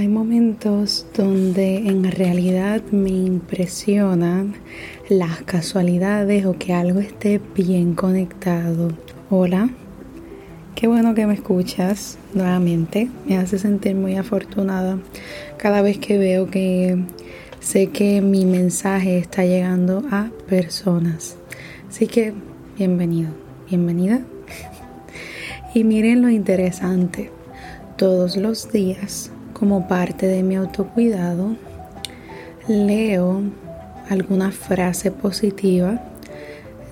Hay momentos donde en realidad me impresionan las casualidades o que algo esté bien conectado. Hola, qué bueno que me escuchas nuevamente. Me hace sentir muy afortunada cada vez que veo que sé que mi mensaje está llegando a personas. Así que bienvenido, bienvenida. Y miren lo interesante. Todos los días como parte de mi autocuidado, leo alguna frase positiva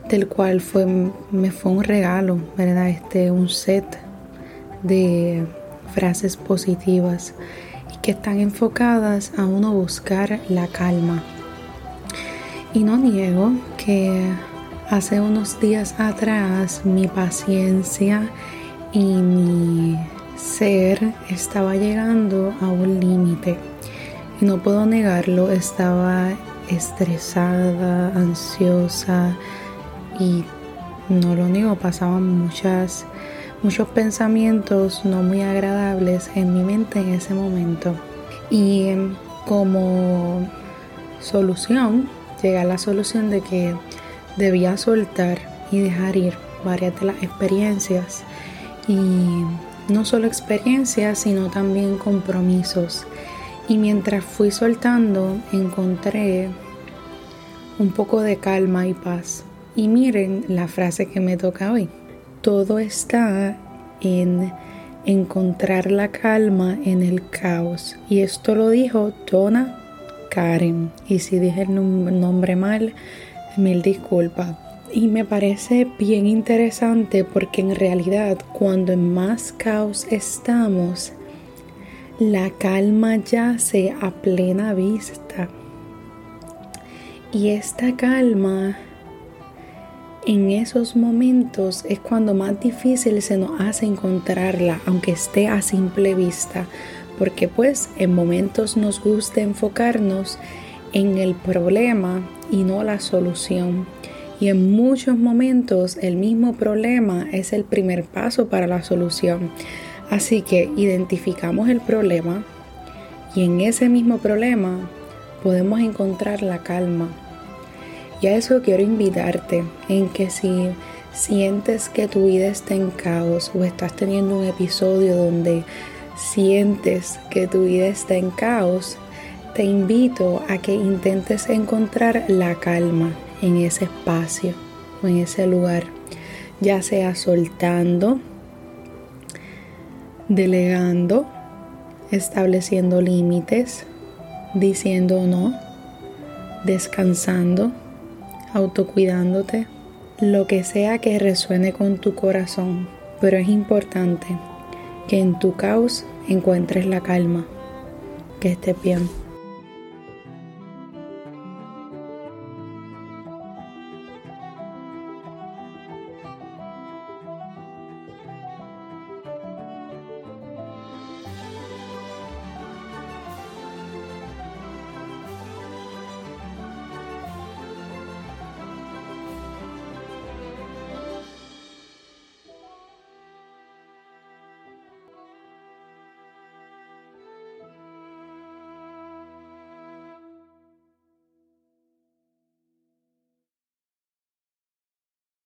del cual fue, me fue un regalo, ¿verdad? Este, un set de frases positivas que están enfocadas a uno buscar la calma. Y no niego que hace unos días atrás mi paciencia y mi ser estaba llegando a un límite y no puedo negarlo, estaba estresada, ansiosa y no lo niego, pasaban muchas muchos pensamientos no muy agradables en mi mente en ese momento. Y como solución, llega la solución de que debía soltar y dejar ir varias de las experiencias y no solo experiencias, sino también compromisos. Y mientras fui soltando, encontré un poco de calma y paz. Y miren la frase que me toca hoy. Todo está en encontrar la calma en el caos. Y esto lo dijo Donna Karen. Y si dije el nombre mal, mil disculpas. Y me parece bien interesante porque en realidad cuando en más caos estamos, la calma yace a plena vista. Y esta calma en esos momentos es cuando más difícil se nos hace encontrarla, aunque esté a simple vista, porque pues en momentos nos gusta enfocarnos en el problema y no la solución. Y en muchos momentos el mismo problema es el primer paso para la solución. Así que identificamos el problema y en ese mismo problema podemos encontrar la calma. Y a eso quiero invitarte en que si sientes que tu vida está en caos o estás teniendo un episodio donde sientes que tu vida está en caos, te invito a que intentes encontrar la calma en ese espacio o en ese lugar, ya sea soltando, delegando, estableciendo límites, diciendo no, descansando, autocuidándote, lo que sea que resuene con tu corazón, pero es importante que en tu caos encuentres la calma. Que estés bien.